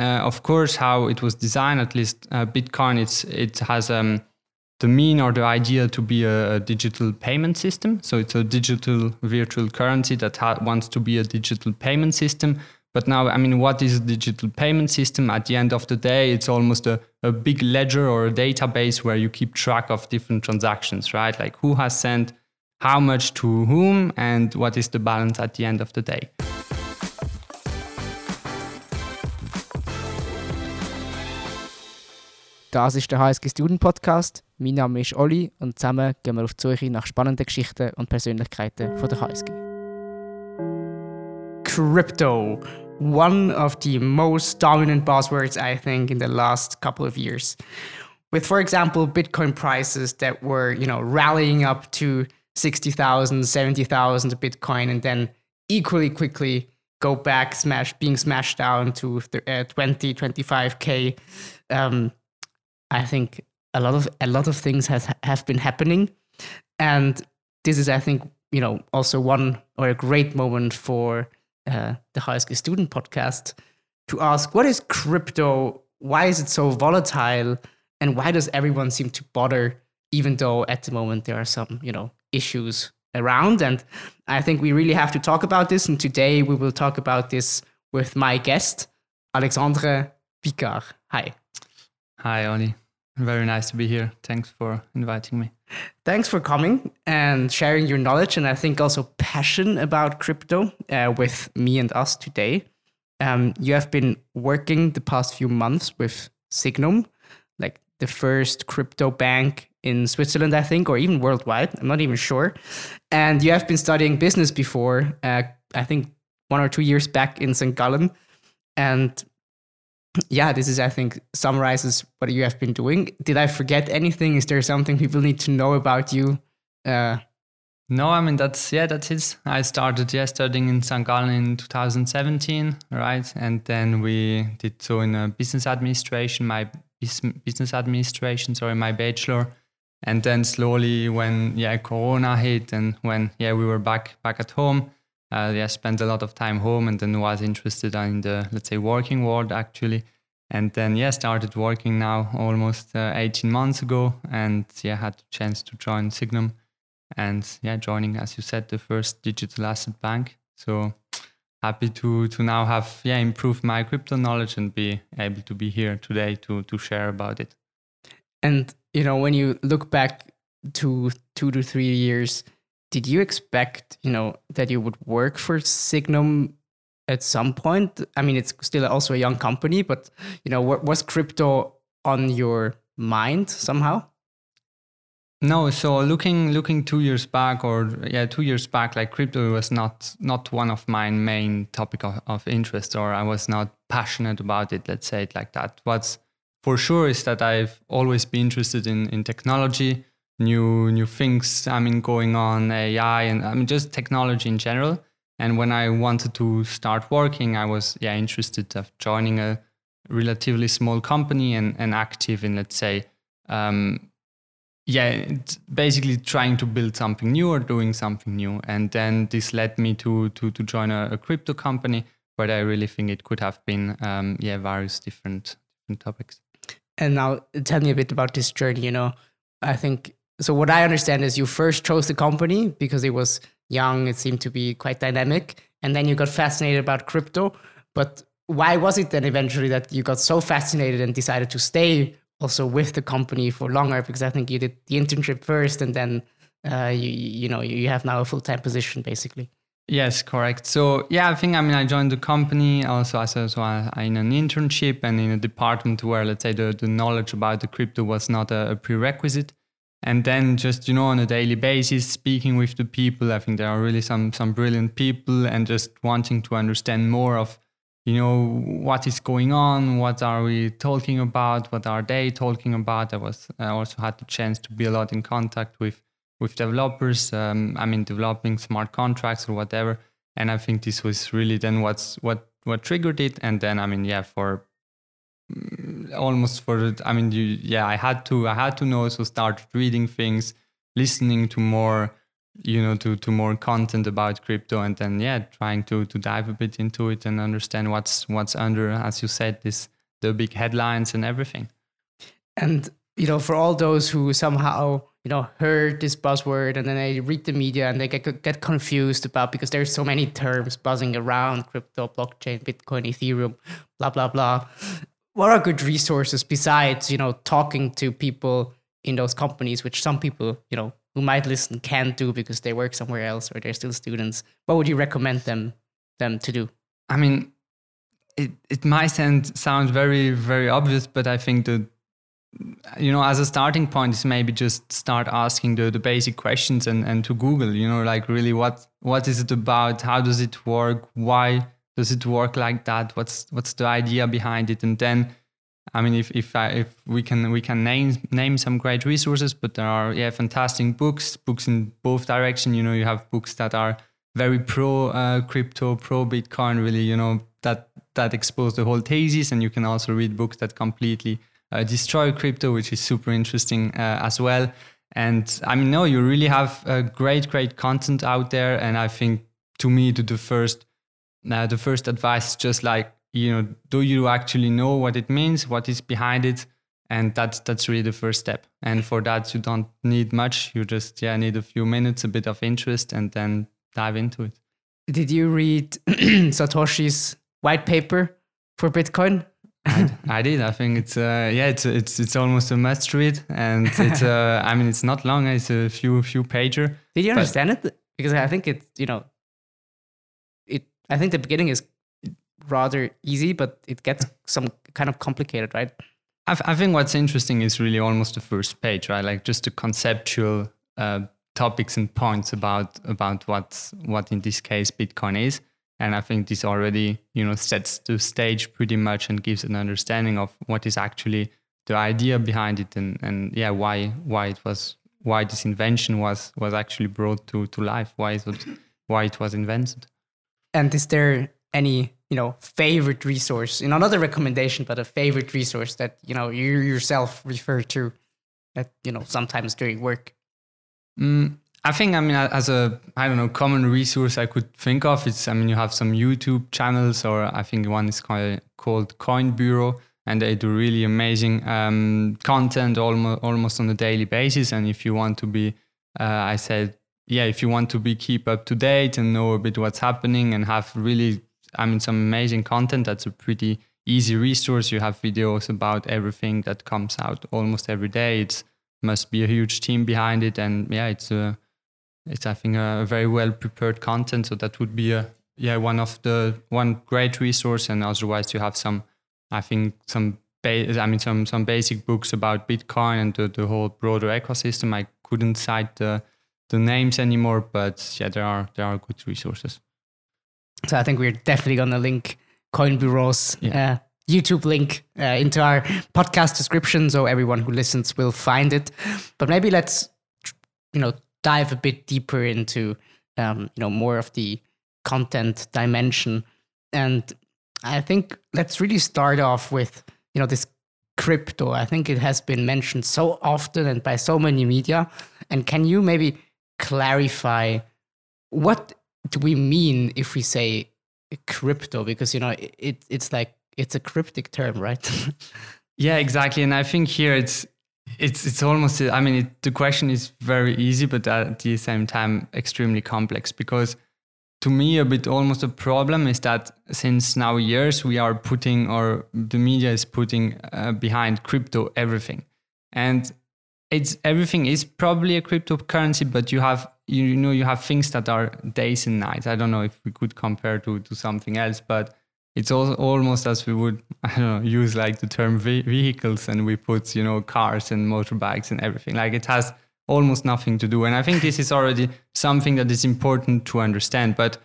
uh, of course, how it was designed, at least uh, Bitcoin, it's it has um, the mean or the idea to be a, a, digital payment system. So it's a digital virtual currency that ha- wants to be a digital payment system. But now, I mean, what is a digital payment system? At the end of the day, it's almost a, a big ledger or a database where you keep track of different transactions, right? Like who has sent how much to whom and what is the balance at the end of the day. Das ist der HSG Student Podcast. Mein Name ist Olli und zusammen gehen wir auf die Suche nach spannenden Geschichten und Persönlichkeiten von der HSG. Crypto, one of the most dominant buzzwords I think in the last couple of years. With for example Bitcoin prices that were, you know, rallying up to 60,000, 70,000 Bitcoin and then equally quickly go back smash being smashed down to uh, 20 25k um, I think a lot of a lot of things has have been happening, and this is I think you know also one or a great moment for uh, the school Student Podcast to ask what is crypto, why is it so volatile, and why does everyone seem to bother, even though at the moment there are some you know issues around, and I think we really have to talk about this, and today we will talk about this with my guest Alexandre Picard. Hi. Hi, Oli. Very nice to be here. Thanks for inviting me. Thanks for coming and sharing your knowledge and I think also passion about crypto uh, with me and us today. Um, you have been working the past few months with Sygnum, like the first crypto bank in Switzerland, I think, or even worldwide. I'm not even sure. And you have been studying business before, uh, I think one or two years back in St. Gallen. And yeah, this is, I think, summarizes what you have been doing. Did I forget anything? Is there something people need to know about you? Uh, no, I mean that's yeah, that's. I started yeah studying in St. Gallen in 2017, right? And then we did so in a business administration, my business administration, sorry, my bachelor. And then slowly, when yeah Corona hit, and when yeah we were back back at home, uh, yeah, spent a lot of time home and then was interested in the, let's say, working world actually. And then, yeah, started working now almost uh, 18 months ago and yeah, had the chance to join Sygnum and yeah, joining, as you said, the first digital asset bank. So happy to to now have yeah improved my crypto knowledge and be able to be here today to to share about it. And you know, when you look back to two to three years, did you expect, you know, that you would work for Sygnum at some point? I mean, it's still also a young company, but you know, what was crypto on your mind somehow? No, so looking looking two years back, or yeah, two years back, like crypto was not not one of my main topic of, of interest, or I was not passionate about it. Let's say it like that. What's for sure is that I've always been interested in in technology new new things I mean going on AI and I mean just technology in general. And when I wanted to start working, I was yeah interested of joining a relatively small company and, and active in let's say um, yeah basically trying to build something new or doing something new. And then this led me to to to join a, a crypto company, but I really think it could have been um, yeah various different different topics. And now tell me a bit about this journey. You know, I think so what I understand is you first chose the company because it was young, it seemed to be quite dynamic, and then you got fascinated about crypto. But why was it then eventually that you got so fascinated and decided to stay also with the company for longer? Because I think you did the internship first, and then uh, you you know you have now a full time position basically. Yes, correct. So yeah, I think I mean I joined the company also as a, so I, in an internship and in a department where let's say the, the knowledge about the crypto was not a, a prerequisite and then just you know on a daily basis speaking with the people i think there are really some some brilliant people and just wanting to understand more of you know what is going on what are we talking about what are they talking about? I was i also had the chance to be a lot in contact with with developers um, i mean developing smart contracts or whatever. And i think this was really then what's what what triggered it. And then i mean yeah for almost for it. i mean you, yeah i had to i had to know so started reading things listening to more you know to to more content about crypto and then yeah trying to to dive a bit into it and understand what's what's under as you said this the big headlines and everything and you know for all those who somehow you know heard this buzzword and then they read the media and they get get confused about because there's so many terms buzzing around crypto blockchain bitcoin ethereum blah blah blah what are good resources besides you know talking to people in those companies which some people you know who might listen can't do because they work somewhere else or they're still students? What would you recommend them them to do? I mean it, it might sound, sound very very obvious but i think that you know as a starting point is maybe just start asking the, the basic questions and, and to google you know like really what what is it about? How does it work? Why does it work like that what's what's the idea behind it and then I mean, if if I, if we can we can name name some great resources, but there are yeah fantastic books books in both direction. You know, you have books that are very pro uh, crypto, pro Bitcoin, really. You know that that expose the whole thesis, and you can also read books that completely uh, destroy crypto, which is super interesting uh, as well. And I mean, no, you really have uh, great great content out there, and I think to me, to the first uh, the first advice is just like you know do you actually know what it means what is behind it and that's that's really the first step and for that you don't need much you just yeah need a few minutes a bit of interest and then dive into it did you read satoshi's white paper for bitcoin I, I, did. I think it's uh, yeah, it's it's it's almost a must read, and it's uh, I mean it's not long. It's a few few pager. Did you understand it? Because I think it's you know. I think the beginning is rather easy, but it gets some kind of complicated, right? I, I think what's interesting is really almost the first page, right? Like just the conceptual uh, topics and points about about what what in this case Bitcoin is. And I think this already, you know, sets the stage pretty much and gives an understanding of what is actually the idea behind it and, and yeah, why why it was why this invention was was actually brought to, to life, why it was, why it was invented. And is there any you know favorite resource you know not a recommendation but a favorite resource that you know you yourself refer to that you know sometimes during work? Mm, i think i mean as a i don't know common resource i could think of it's i mean you have some youtube channels or i think one is called, called coin bureau and they do really amazing um, content almost almost on a daily basis. And if you want to be uh, i said yeah if you want to be keep up to date and know a bit what's happening and have really I mean, some amazing content. That's a pretty easy resource. You have videos about everything that comes out almost every day. It must be a huge team behind it, and yeah, it's a, it's I think a very well prepared content. So that would be a yeah one of the one great resource. And otherwise, you have some, I think some. I mean, some some basic books about Bitcoin and the, the whole broader ecosystem. I couldn't cite the the names anymore, but yeah, there are there are good resources. So I think we're definitely going to link Coin Bureau's yeah. uh, YouTube link uh, into our podcast description, so everyone who listens will find it. But maybe let's, you know, dive a bit deeper into, um, you know, more of the content dimension. And I think let's really start off with, you know, this crypto. I think it has been mentioned so often and by so many media. And can you maybe clarify what do we mean if we say crypto? Because you know it, it's like it's a cryptic term, right? yeah, exactly. And I think here it's it's it's almost. I mean, it, the question is very easy, but at the same time extremely complex because to me a bit almost a problem is that since now years we are putting or the media is putting uh, behind crypto everything and it's everything is probably a cryptocurrency but you have you know you have things that are days and nights. I don't know if we could compare to to something else but it's also almost as we would i don't know use like the term vehicles and we put you know cars and motorbikes and everything. Like it has almost nothing to do. And i think this is already something that is important to understand. But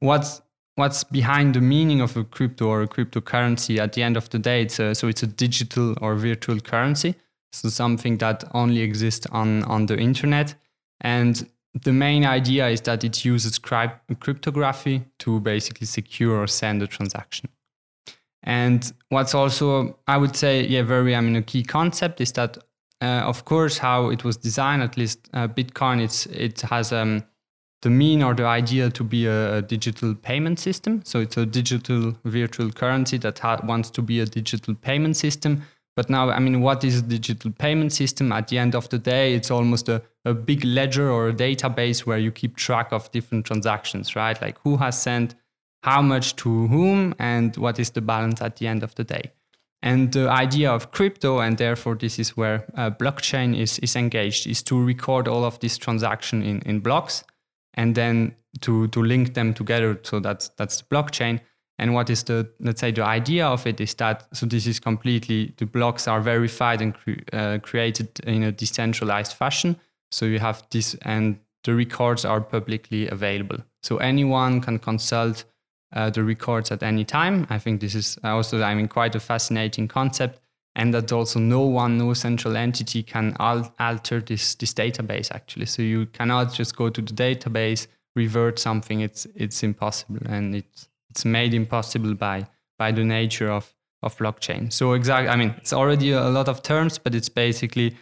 what's what's behind the meaning of a crypto or a cryptocurrency at the end of the day it's a, so it's a digital or virtual currency so something that only exists on on the internet and the main idea is that it uses cryptography to basically secure or send a transaction. And what's also, I would say, yeah, very, I mean, a key concept is that, uh, of course, how it was designed, at least uh, Bitcoin, it's, it has um, the mean or the idea to be a, a digital payment system. So it's a digital virtual currency that ha- wants to be a digital payment system. But now, I mean, what is a digital payment system? At the end of the day, it's almost a, a big ledger or a database where you keep track of different transactions, right? Like who has sent how much to whom and what is the balance at the end of the day. And the idea of crypto, and therefore this is where uh, blockchain is, is engaged, is to record all of this transaction in, in blocks and then to, to link them together. So that's, that's the blockchain. And what is the, let's say, the idea of it is that, so this is completely, the blocks are verified and cre- uh, created in a decentralized fashion. So you have this, and the records are publicly available. So anyone can consult uh, the records at any time. I think this is also, I mean, quite a fascinating concept, and that also no one, no central entity can al- alter this this database actually. So you cannot just go to the database, revert something. It's it's impossible, and it's it's made impossible by by the nature of of blockchain. So exactly, I mean, it's already a lot of terms, but it's basically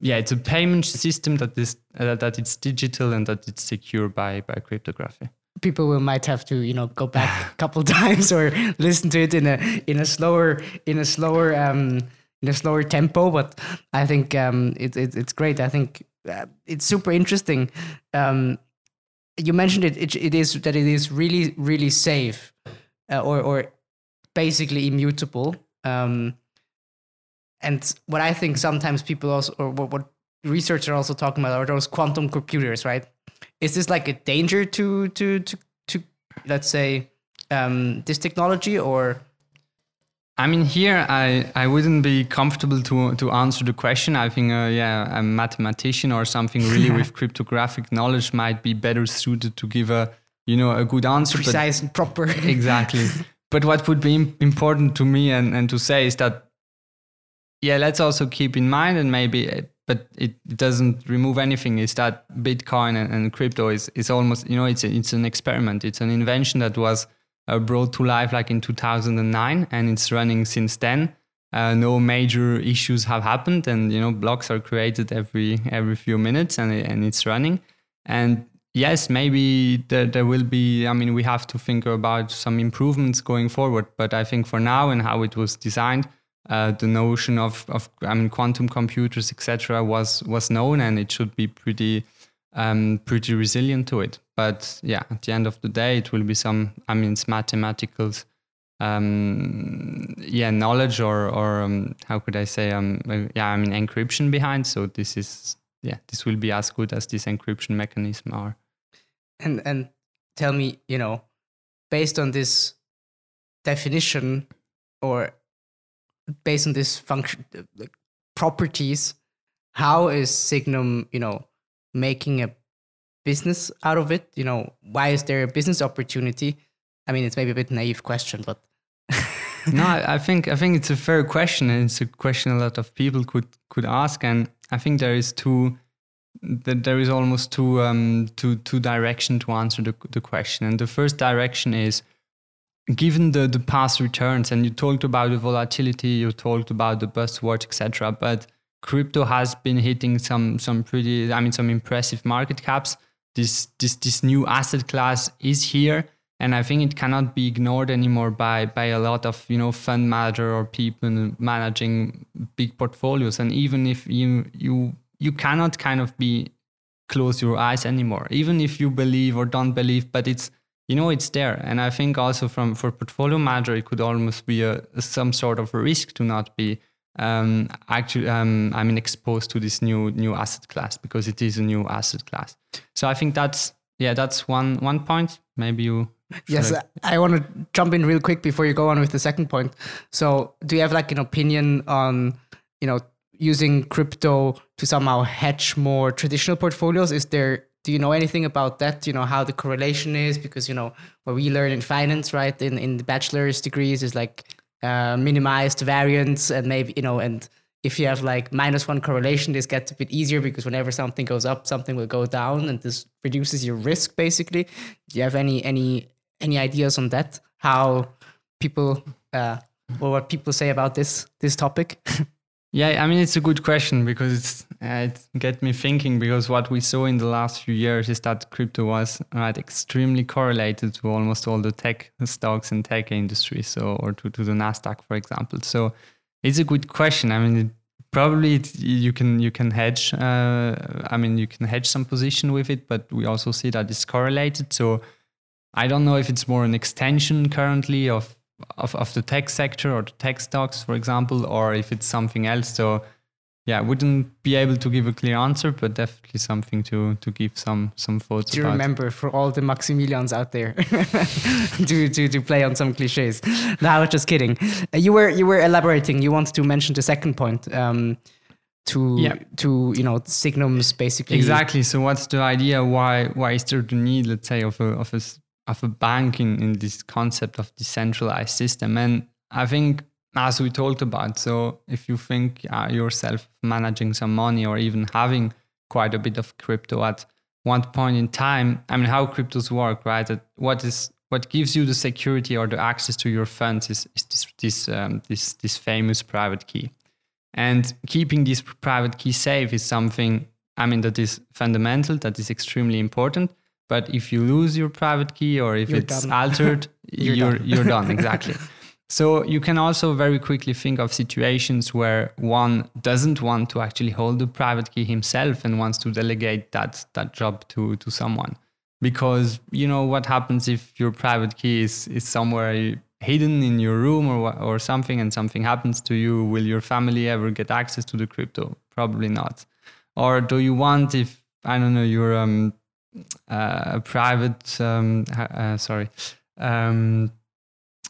yeah, it's a payment system that is uh, that it's digital and that it's secure by by cryptography. People will might have to you know go back a couple times or listen to it in a in a slower in a slower um in a slower tempo but i think um it, it it's great. I think uh, it's super interesting. Um you mentioned it, it it is that it is really really safe uh, or or basically immutable um and what i think sometimes people also or what, what researchers are also talking about are those quantum computers right? Is this like a danger to to to to let's say um, this technology or I mean, here I, I wouldn't be comfortable to to answer the question. I think, uh, yeah, a mathematician or something really with cryptographic knowledge might be better suited to give a you know a good answer. Precise and proper. exactly. But what would be important to me and, and to say is that, yeah, let's also keep in mind and maybe uh, but it doesn't remove anything is that bitcoin and, and, crypto is, is almost you know it's a, it's an experiment it's an invention that was uh, brought to life like in 2009 and it's running since then. Uh, no major issues have happened and you know blocks are created every every few minutes and, and it's running. And yes maybe there, there will be i mean we have to think about some improvements going forward but i think for now and how it was designed uh, the notion of, of I mean quantum computers etc was was known and it should be pretty um, pretty resilient to it. But yeah, at the end of the day, it will be some I mean it's mathematical um, yeah knowledge or or um, how could I say um, uh, yeah I mean encryption behind. So this is yeah this will be as good as this encryption mechanism are. And and tell me you know based on this definition or based on this function like properties how is Sygnum you know making a business out of it you know why is there a business opportunity i mean it's maybe a bit naive question but no i think i think it's a fair question and it's a question a lot of people could could ask and i think there is two that there is almost two um two two direction to answer the, the question and the first direction is given the, the past returns, and you talked about the volatility, you talked about the buzzword, etc., but crypto has been hitting some some pretty, I mean, some impressive market caps. This this this new asset class is here, and I think it cannot be ignored anymore by by a lot of you know fund manager or people managing big portfolios. And even if you you you cannot kind of be close your eyes anymore, even if you believe or don't believe, but it's you know it's there and i think also from for portfolio manager it could almost be a, some sort of risk to not be um, actually um, i mean exposed to this new new asset class because it is a new asset class. So i think that's yeah that's one one point. Maybe you yes I, I want to jump in real quick before you go on with the second point. So do you have like an opinion on you know using crypto to somehow hedge more traditional portfolios? Is there do you know anything about that? You know how the correlation is? Because you know what we learn in finance right in in the bachelor's degrees is like uh, minimized variance and maybe you know and if you have like minus one correlation this gets a bit easier because whenever something goes up something will go down and this reduces your risk basically. Do you have any any any ideas on that? How people uh or what people say about this this topic Yeah, I mean it's a good question because it's, uh, it get me thinking because what we saw in the last few years is that crypto was right extremely correlated to almost all the tech stocks and tech industry, so or to, to the Nasdaq, for example. So it's a good question. I mean, it, probably it, you can you can hedge. Uh, I mean, you can hedge some position with it, but we also see that it's correlated. So I don't know if it's more an extension currently of of, of the tech sector or the tech stocks, for example, or if it's something else. So yeah, I wouldn't be able to give a clear answer, but definitely something to to give some some thoughts. To about. remember for all the maximalists out there, to, to to play on some cliches. No, I was just kidding. Uh, you were you were elaborating. You wanted to mention the second point. Um, to Yeah. to you know Sygnum's basically Exactly. So what's the idea? Why why is there the need, let's say, of a of a of a bank in, in this concept of decentralized system? And I think as we talked about, so if you think uh, yourself managing some money or even having quite a bit of crypto at one point in time, I mean, how cryptos work, right? That what is what gives you the security or the access to your funds is, is this this um, this this famous private key. And keeping this private key safe is something, I mean, that is fundamental, that is extremely important. But if you lose your private key or if You're it's done. altered, You're you're, done. you're done. Exactly. So you can also very quickly think of situations where one doesn't want to actually hold the private key himself and wants to delegate that, that job to, to someone. Because you know what happens if your private key is, is somewhere hidden in your room or, or something and something happens to you, will your family ever get access to the crypto? Probably not. Or do you want if, I don't know, you're um, a private, um, uh, sorry, um,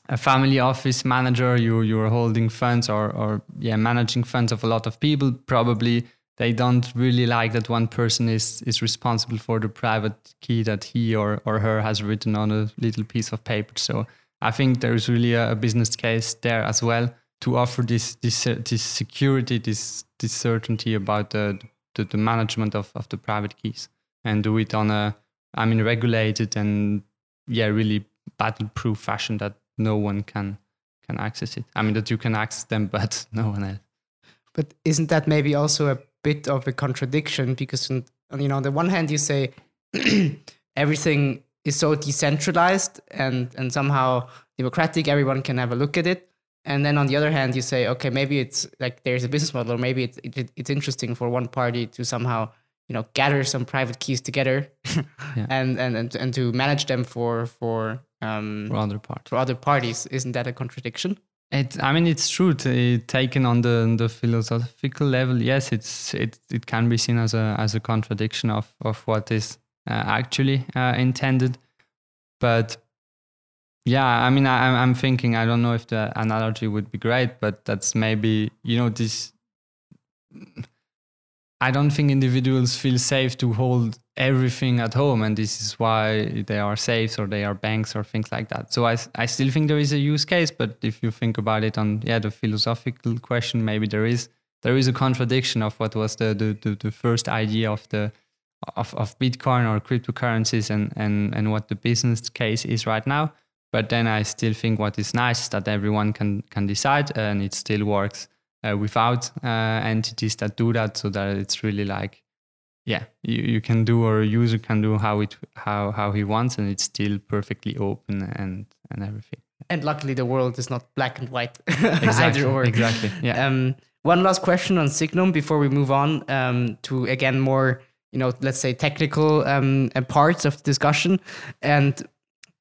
a family office manager, you you're holding funds or or yeah, managing funds of a lot of people. Probably they don't really like that one person is is responsible for the private key that he or or her has written on a little piece of paper. So I think there is really a, a business case there as well to offer this this uh, this security, this this certainty about the the, the management of, of the private keys and do it on a I mean regulated and yeah really battle proof fashion that no one can can access it. I mean that you can access them but no one else. But isn't that maybe also a bit of a contradiction? Because you know, on the one hand, you say everything is so decentralized and and somehow democratic, everyone can have a look at it. And then on the other hand, you say, okay, maybe it's like there's a business model, or maybe it's it, it's interesting for one party to somehow you know gather some private keys together Yeah. and, and and and to manage them for for um For other parts. for other parties. Isn't that a contradiction? It, I mean, it's true. To, taken on the the philosophical level, yes, it's it it can be seen as a as a contradiction of of what is uh, actually uh, intended. But yeah, I mean, I, I'm I'm thinking. I don't know if the analogy would be great, but that's maybe you know this. I don't think individuals feel safe to hold everything at home, and this is why they are safes or they are banks or things like that. So I, I still think there is a use case, but if you think about it on yeah the philosophical question, maybe there is there is a contradiction of what was the the, the, the first idea of the of, of Bitcoin or cryptocurrencies and, and and what the business case is right now. But then I still think what is nice is that everyone can can decide and it still works uh, without uh, entities that do that, so that it's really like yeah you, you can do or a user can do how it how how he wants and it's still perfectly open and and everything And luckily, the world is not black and white. exactly Either or. exactly yeah Um, one last question on Sygnum before we move on um, to again more, you know, let's say technical um, uh, parts of the discussion. And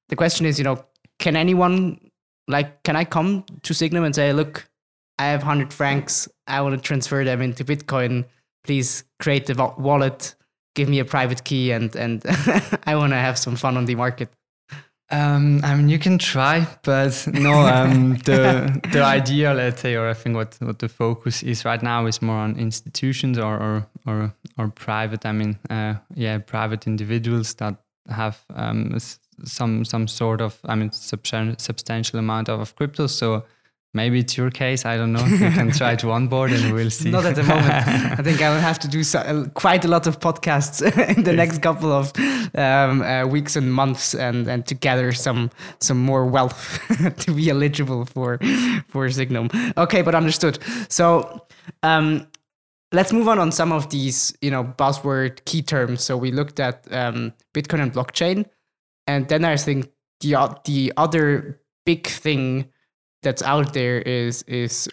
the question is, you know, can anyone like, can I come to Sygnum and say, look, I have hundred francs, I want to transfer them into Bitcoin. Please create the wa- wallet, give me a private key, and and I want to have some fun on the market. Um, I mean, you can try, but no. Um, the the idea, let's say, or I think what, what the focus is right now is more on institutions or or or, or private. I mean, uh, yeah, private individuals that have um, some some sort of, I mean, substan- substantial amount of, of crypto. So Maybe it's your case. I don't know. You can try to onboard and we'll see. Not at the moment. I think I will have to do so, uh, quite a lot of podcasts in the next couple of um, uh, weeks and months, and, and to gather some some more wealth to be eligible for for Sygnum. Okay, but understood. So um, let's move on on some of these you know buzzword key terms. So we looked at um, Bitcoin and blockchain, and then I think the the other big thing that's out there is is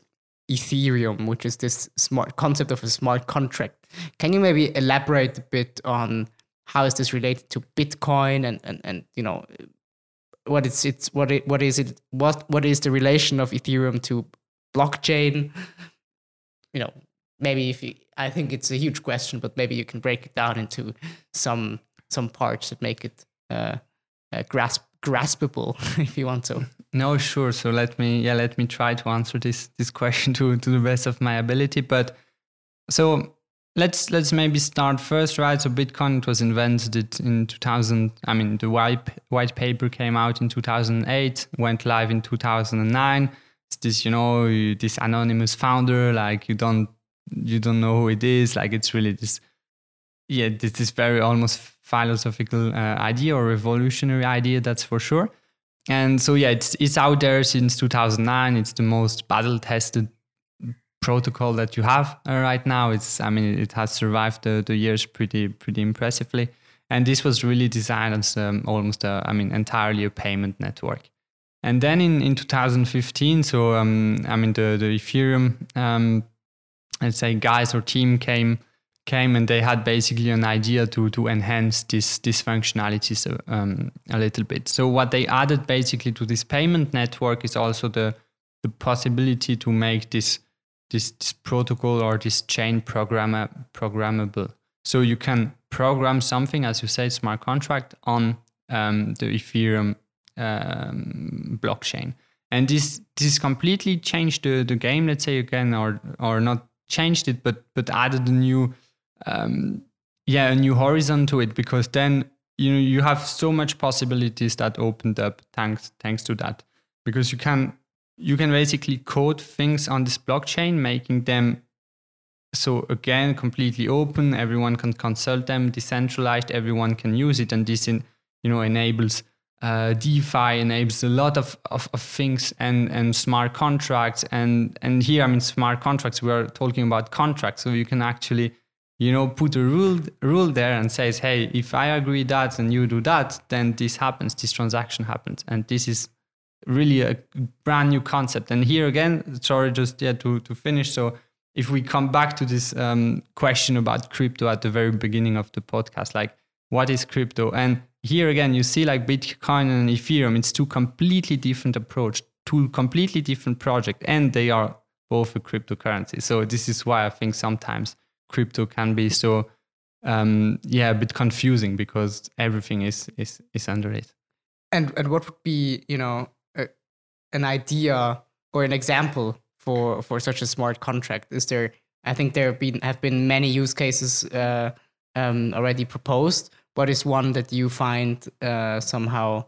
Ethereum, which is this smart concept of a smart contract. Can you maybe elaborate a bit on how is this related to Bitcoin and and, and you know what it's it's what it what is it what what is the relation of Ethereum to blockchain? You know, maybe if you I think it's a huge question, but maybe you can break it down into some some parts that make it uh, uh, grasp graspable if you want to. No, sure. So let me yeah, let me try to answer this this question to to the best of my ability. But so let's let's maybe start first, right? So Bitcoin it was invented in 2000. I mean, the white white paper came out in 2008, went live in 2009. It's this, you know, this anonymous founder, like you don't you don't know who it is. Like it's really this, yeah, this this very almost philosophical uh, idea or revolutionary idea. That's for sure. And so yeah it's it's out there since 2009 it's the most battle tested protocol that you have uh, right now. It's i mean it has survived the, the years pretty pretty impressively. And this was really designed as um, almost a, i mean entirely a payment network. And then in, in 2015 so um, i mean the, the ethereum um, let's say guys or team came came and they had basically an idea to to enhance this this functionalities um, a little bit. So what they added basically to this payment network is also the the possibility to make this this, this protocol or this chain programmer programmable. So you can program something, as you say, smart contract on um, the Ethereum um, blockchain, and this this completely changed the, the game. Let's say again, or or not changed it, but but added a new um, yeah a new horizon to it because then you know you have so much possibilities that opened up thanks thanks to that. Because you can you can basically code things on this blockchain making them so again completely open. Everyone can consult them decentralized. Everyone can use it. And this in, you know enables uh, DeFi enables a lot of, of, of, things and, and smart contracts. And and here I mean smart contracts we are talking about contracts. So you can actually you know put a rule rule there and says hey if i agree that and you do that then this happens this transaction happens. And this is really a brand new concept. And here again sorry just yeah to, to finish. So if we come back to this um, question about crypto at the very beginning of the podcast like what is crypto? And here again you see like bitcoin and ethereum it's two completely different approach two completely different project and they are both a cryptocurrency. So this is why i think sometimes crypto can be so um, yeah a bit confusing because everything is is is under it. And and what would be you know a, an idea or an example for for such a smart contract? Is there? I think there have been have been many use cases uh, um, already proposed. What is one that you find uh, somehow,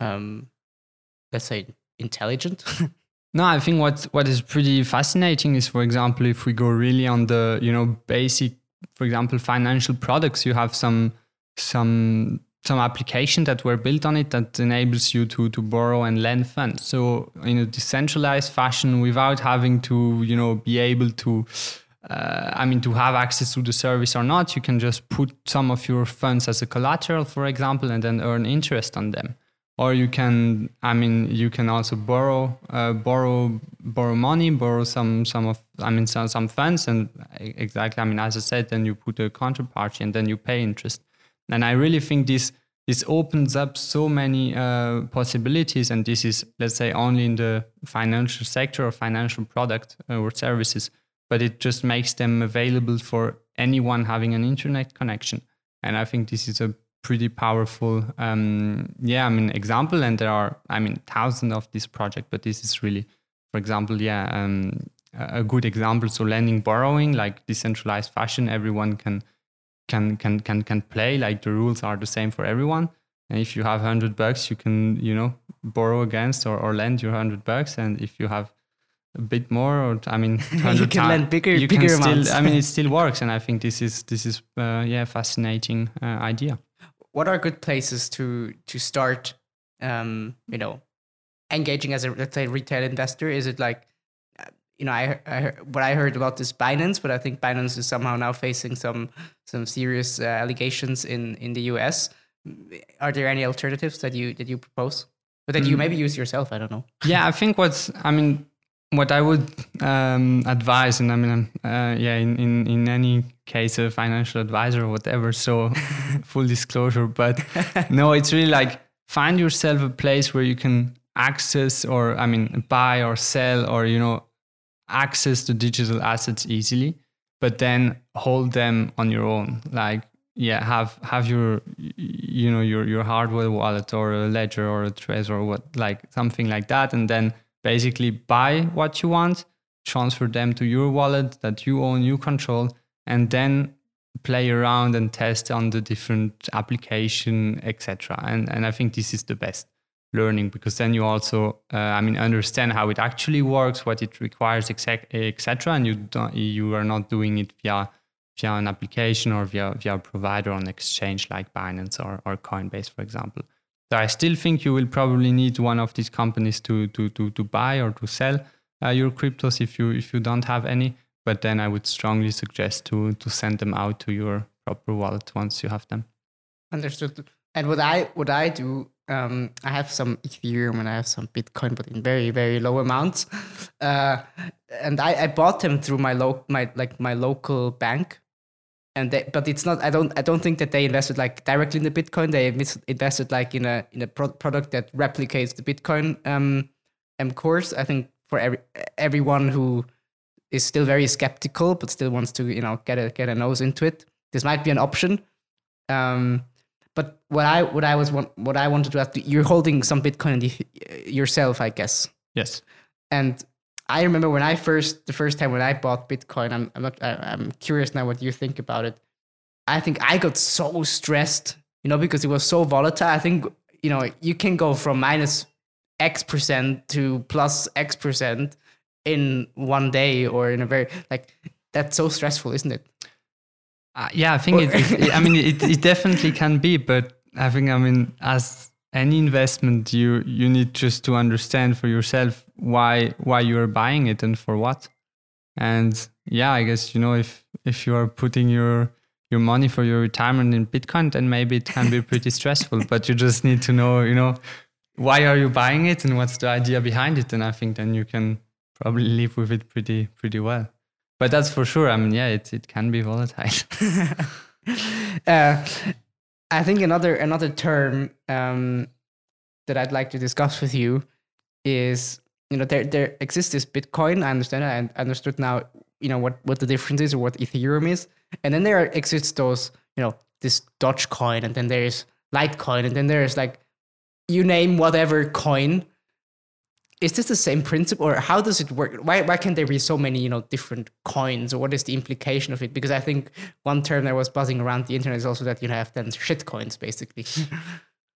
um, let's say, intelligent? No, I think what what is pretty fascinating is, for example, if we go really on the you know basic, for example, financial products, you have some some some application that were built on it that enables you to to borrow and lend funds. So in a decentralized fashion, without having to you know be able to. Uh, I mean, to have access to the service or not, you can just put some of your funds as a collateral, for example, and then earn interest on them or you can i mean you can also borrow uh, borrow borrow money borrow some some of i mean some, some funds and exactly i mean as i said then you put a counterparty and then you pay interest. And i really think this this opens up so many uh, possibilities and this is let's say only in the financial sector or financial product uh, or services but it just makes them available for anyone having an internet connection. And i think this is a pretty powerful. Um, yeah i mean example and there are i mean thousands of this project but this is really for example yeah um, a good example. So lending borrowing like decentralized fashion everyone can can can can can play like the rules are the same for everyone. And if you have 100 bucks you can you know borrow against or, or lend your 100 bucks. And if you have a bit more or i mean you can lend bigger you bigger can amounts. still i mean it still works. And i think this is this is uh, yeah fascinating uh, idea what are good places to to start um you know engaging as a let's say retail investor? Is it like uh, you know I, I what i heard about this binance but i think binance is somehow now facing some some serious uh, allegations in in the us are there any alternatives that you that you propose? Or that you Mm. maybe use yourself? I don't know. Yeah i think what's i mean what i would um, advise and i mean uh, yeah in, in in any case a financial advisor or whatever so full disclosure but no it's really like find yourself a place where you can access or i mean buy or sell or you know access to digital assets easily but then hold them on your own. Like yeah have have your you know your your hardware wallet or a ledger or a trezor or what like something like that and then basically buy what you want transfer them to your wallet that you own you control and then play around and test on the different application etc and and i think this is the best learning because then you also uh, i mean understand how it actually works what it requires etc and you don't you are not doing it via via an application or via via a provider on exchange like binance or, or coinbase for example so i still think you will probably need one of these companies to to to, to buy or to sell uh, your cryptos if you if you don't have any but then i would strongly suggest to to send them out to your proper wallet once you have them Understood. And what I what I do, um, I have some Ethereum and I have some Bitcoin, but in very very low amounts. Uh, and I, I bought them through my lo- my like my local bank, and they, but it's not. I don't I don't think that they invested like directly in the Bitcoin. They invested like in a in a pro- product that replicates the Bitcoin um, um course. I think for every everyone who is still very skeptical but still wants to you know get a get a nose into it, this might be an option. Um, but what I what I was want, what I wanted to ask you, you're holding some Bitcoin yourself, I guess. yes And I remember when I first the first time when I bought Bitcoin. I'm I'm not I'm curious now what you think about it. I think I got so stressed, you know, because it was so volatile. I think you know you can go from minus X percent to plus X percent in one day or in a very like that's so stressful, isn't it? Uh, yeah, I think it, it, I mean, it, it definitely can be, but I think, I mean, as any investment, you you need just to understand for yourself why why you are buying it and for what. And yeah, I guess you know if if you are putting your your money for your retirement in Bitcoin, then maybe it can be pretty stressful. But you just need to know, you know, why are you buying it and what's the idea behind it. And I think then you can probably live with it pretty pretty well. But that's for sure. I mean, yeah, it it can be volatile. uh, I think another another term um, that I'd like to discuss with you is you know there there exists this Bitcoin. I understand. I understood now. You know what what the difference is or what Ethereum is, and then there exists those you know this Dogecoin, and then there's Litecoin, and then there's like you name whatever coin. Is this the same principle, or how does it work? Why why can there be so many you know different coins, or what is the implication of it? Because I think one term that was buzzing around the internet is also that you have then shit coins, basically.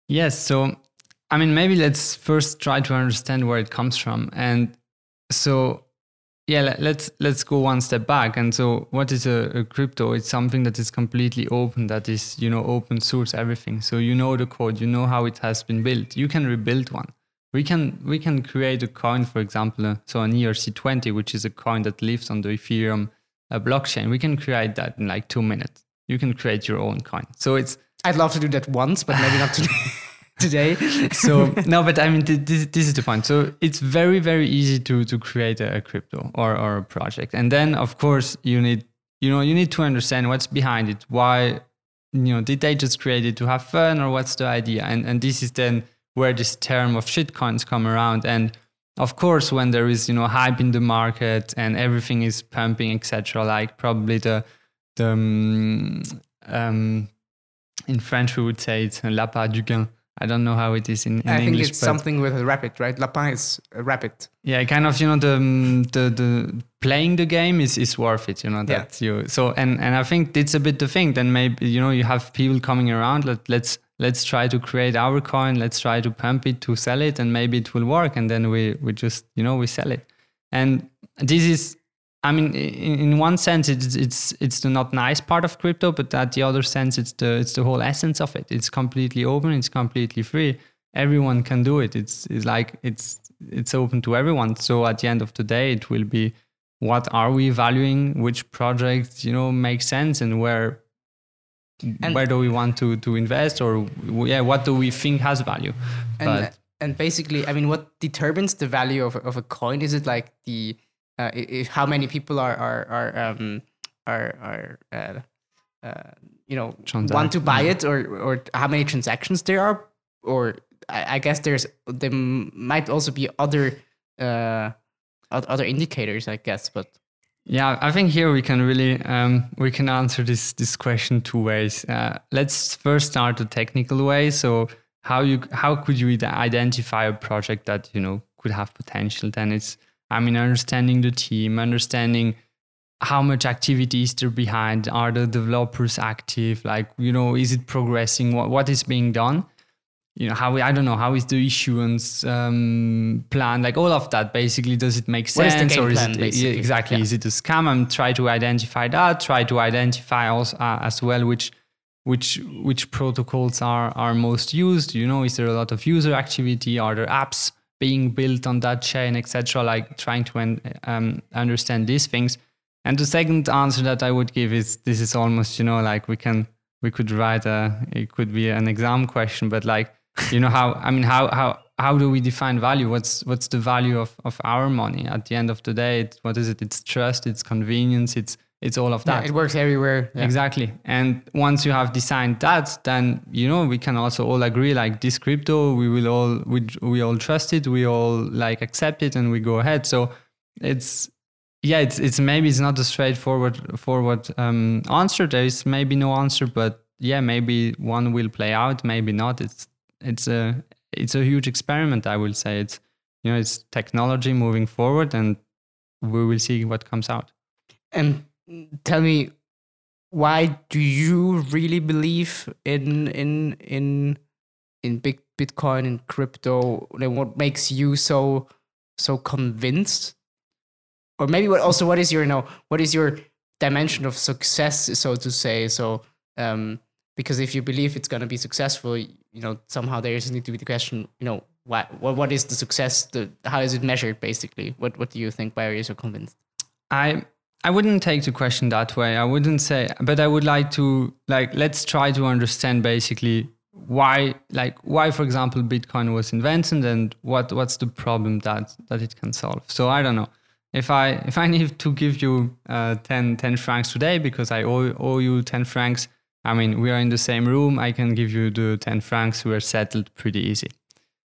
Yes. So, I mean, maybe let's first try to understand where it comes from. And so, yeah, let- let's let's go one step back. And so, what is a, a crypto? It's something that is completely open. That is, you know, open source everything. So you know the code. You know how it has been built. You can rebuild one. We can we can create a coin, for example, uh, so an ERC20, which is a coin that lives on the Ethereum uh, blockchain. We can create that in like two minutes. You can create your own coin. So it's I'd love to do that once, but maybe not today. today. so no but i mean this, this is the point so it's very very easy to to create a, a crypto or, or a project and then of course you need you know you need to understand what's behind it why you know did they just create it to have fun or what's the idea and and this is then where this term of shitcoins come around and of course when there is you know hype in the market and everything is pumping etc like probably the the um, um, in french we would say it's lapin du gain I don't know how it is in, in I think English. it's but something with a rabbit, right? Lapin is a rabbit. yeah, kind of, you know, the, um, the the playing the game is, is worth it, you know, Yeah. that you so and and I think it's a bit the thing. Then maybe you know you have people coming around. Let let's let's try to create our coin. Let's try to pump it to sell it, and maybe it will work. And then we we just you know we sell it. And this is, I mean, in, in one sense, it's it's it's the not nice part of crypto, but at the other sense, it's the it's the whole essence of it. It's completely open. It's completely free. Everyone can do it. It's it's like it's it's open to everyone. So at the end of the day, it will be what are we valuing, which projects you know make sense, and where and where do we want to to invest, or yeah, what do we think has value. And but, and basically, I mean, what determines the value of of a coin? Is it like the uh, if how many people are are are um, are are uh, uh, you know Transact- want to buy it, or or how many transactions there are, or I, I guess there's there might also be other uh, other indicators, I guess, but yeah, I think here we can really um, we can answer this this question two ways. Uh, let's first start the technical way. So how you how could you identify a project that you know could have potential? Then it's I mean understanding the team, understanding how much activity is there behind. Are the developers active? Like you know, is it progressing? What what is being done? You know how we, I don't know how is the issuance um, plan like all of that basically does it make sense or is plan, it basically? exactly yeah. is it a scam and try to identify that try to identify also uh, as well which which which protocols are are most used you know is there a lot of user activity are there apps being built on that chain etc like trying to um, understand these things and the second answer that I would give is this is almost you know like we can we could write a it could be an exam question but like you know how i mean how how how do we define value? What's what's the value of of our money? At the end of the day it's, what is it? It's trust it's convenience it's it's all of that. yeah, it works everywhere. Yeah. exactly. And once you have designed that then you know we can also all agree like this crypto we will all we, we all trust it we all like accept it and we go ahead. So it's yeah it's it's maybe it's not a straightforward forward um, answer. There is maybe no answer but yeah maybe one will play out maybe not. It's it's a it's a huge experiment. I will say it's you know it's technology moving forward, and we will see what comes out. And tell me, why do you really believe in in in in big Bitcoin and crypto? And what makes you so so convinced? Or maybe what also what is your you know what is your dimension of success, so to say? So um, because if you believe it's going to be successful you know somehow there is need to be the question you know what what, what is the success? The, how is it measured basically? What what do you think why are convinced? I i wouldn't take the question that way. I wouldn't say but i would like to like let's try to understand basically why like why for example bitcoin was invented and what what's the problem that that it can solve. So i don't know. If i if i need to give you uh, 10 10 francs today because i owe, owe you 10 francs I mean, we are in the same room. I can give you the 10 francs. We are settled pretty easy.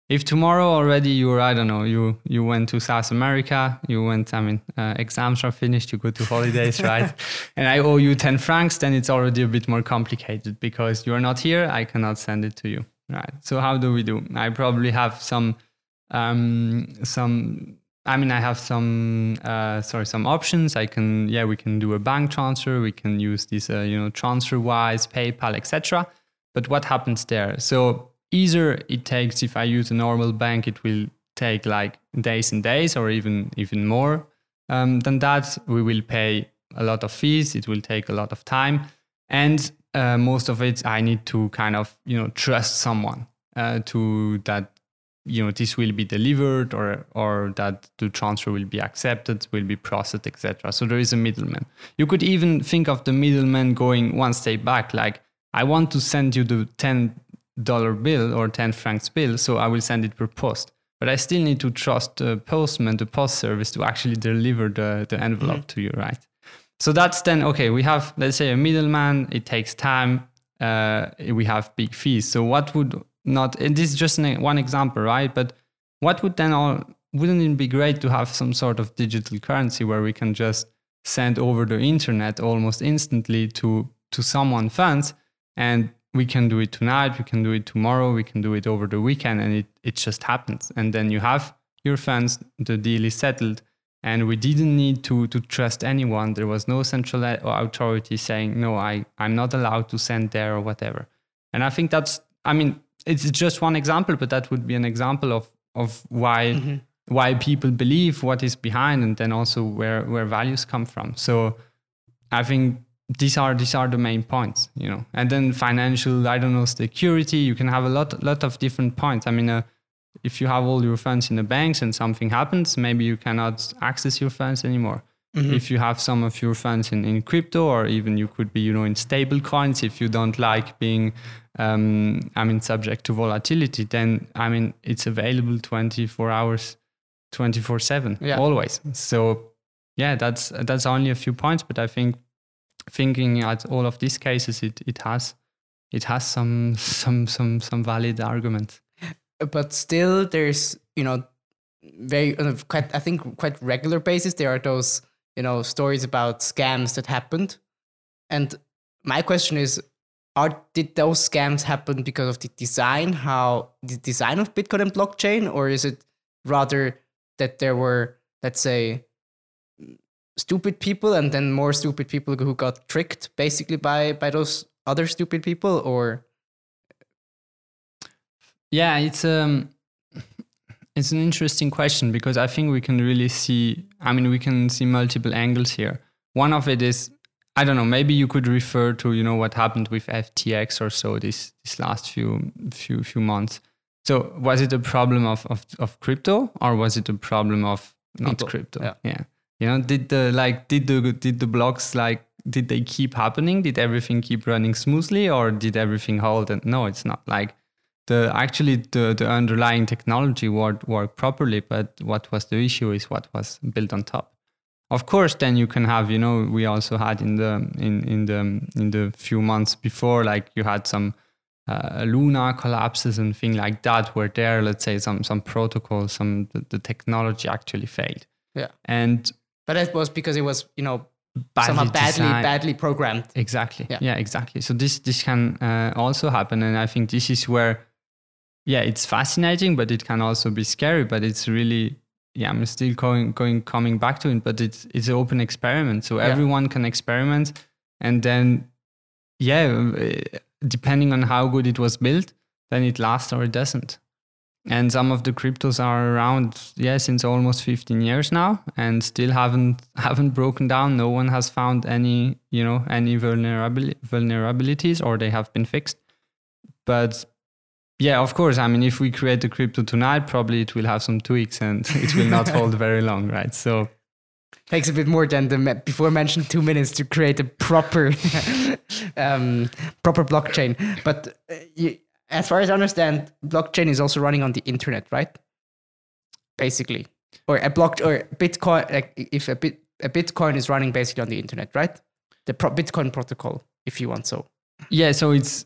If tomorrow already you're, I don't know, you you went to South America, you went, I mean, uh, exams are finished, you go to holidays, right? And I owe you 10 francs, then it's already a bit more complicated because you're not here. I cannot send it to you, right? So how do we do? I probably have some um, some I mean, I have some, uh, sorry, some options. I can, yeah, we can do a bank transfer. We can use this, uh, you know, TransferWise, PayPal, etc. But what happens there? So either it takes, if I use a normal bank, it will take like days and days, or even even more um, than that. We will pay a lot of fees. It will take a lot of time, and uh, most of it I need to kind of, you know, trust someone uh, to that you know this will be delivered or or that the transfer will be accepted will be processed etc so there is a middleman. You could even think of the middleman going one step back like i want to send you the 10 dollar bill or 10 francs bill so i will send it per post. But i still need to trust the postman the post service to actually deliver the, the envelope mm-hmm. to you right? So that's then okay we have let's say a middleman. It takes time. Uh, we have big fees. So what would not this is just an, one example right? But what would then all wouldn't it be great to have some sort of digital currency where we can just send over the internet almost instantly to to someone funds and we can do it tonight we can do it tomorrow we can do it over the weekend and it, it just happens. And then you have your funds the deal is settled and we didn't need to to trust anyone. There was no central authority saying no i i'm not allowed to send there or whatever. And i think that's i mean it's just one example, but that would be an example of of why mm-hmm. why people believe what is behind and then also where where values come from. So i think these are these are the main points you know. And then financial i don't know security you can have a lot lot of different points. I mean uh, if you have all your funds in the banks and something happens maybe you cannot access your funds anymore mm-hmm. if you have some of your funds in, in crypto or even you could be you know in stable coins if you don't like being um, i mean subject to volatility then i mean it's available 24 hours 24 7 yeah. always so yeah that's that's only a few points but i think thinking at all of these cases it it has it has some some some some valid arguments but still there's you know very on a quite i think quite regular basis there are those you know stories about scams that happened. And my question is are did those scams happen because of the design how the design of bitcoin and blockchain? Or is it rather that there were, let's say, stupid people and then more stupid people who got tricked basically by by those other stupid people? Or yeah it's um it's an interesting question because i think we can really see i mean we can see multiple angles here one of it is i don't know maybe you could refer to you know what happened with ftx or so this this last few few few months so was it a problem of, of, of crypto or was it a problem of not People. crypto? Yeah. yeah. You know, did the like did the did the blocks like did they keep happening? Did everything keep running smoothly or did everything hold? And no, it's not like the actually the, the underlying technology worked worked properly, but what was the issue is what was built on top. Of course, then you can have, you know, we also had in the in, in the in the few months before, like you had some uh, Luna collapses and things like that, where there, let's say, some some protocol, some the, the, technology actually failed. Yeah, and but that was because it was you know badly somehow badly designed. badly programmed. Exactly. Yeah. yeah, exactly. So this this can uh, also happen, and I think this is where, yeah, it's fascinating, but it can also be scary. But it's really yeah, I'm still going going coming back to it, but it's it's an open experiment, so yeah. everyone can experiment, and then yeah eh, depending on how good it was built, then it lasts or it doesn't. And some of the cryptos are around, yeah, since almost 15 years now, and still haven't haven't broken down. No one has found any, you know, any vulnerability, vulnerabilities, or they have been fixed. But yeah, of course. I mean, if we create the crypto tonight, probably it will have some tweaks and it will not hold very long, right? So takes a bit more than the before mentioned two minutes to create a proper um, proper blockchain. But uh, you, as far as I understand, blockchain is also running on the internet, right? Basically, or a block or Bitcoin. Like if a bit a Bitcoin is running basically on the internet, right? The pro- Bitcoin protocol, if you want so. Yeah, so it's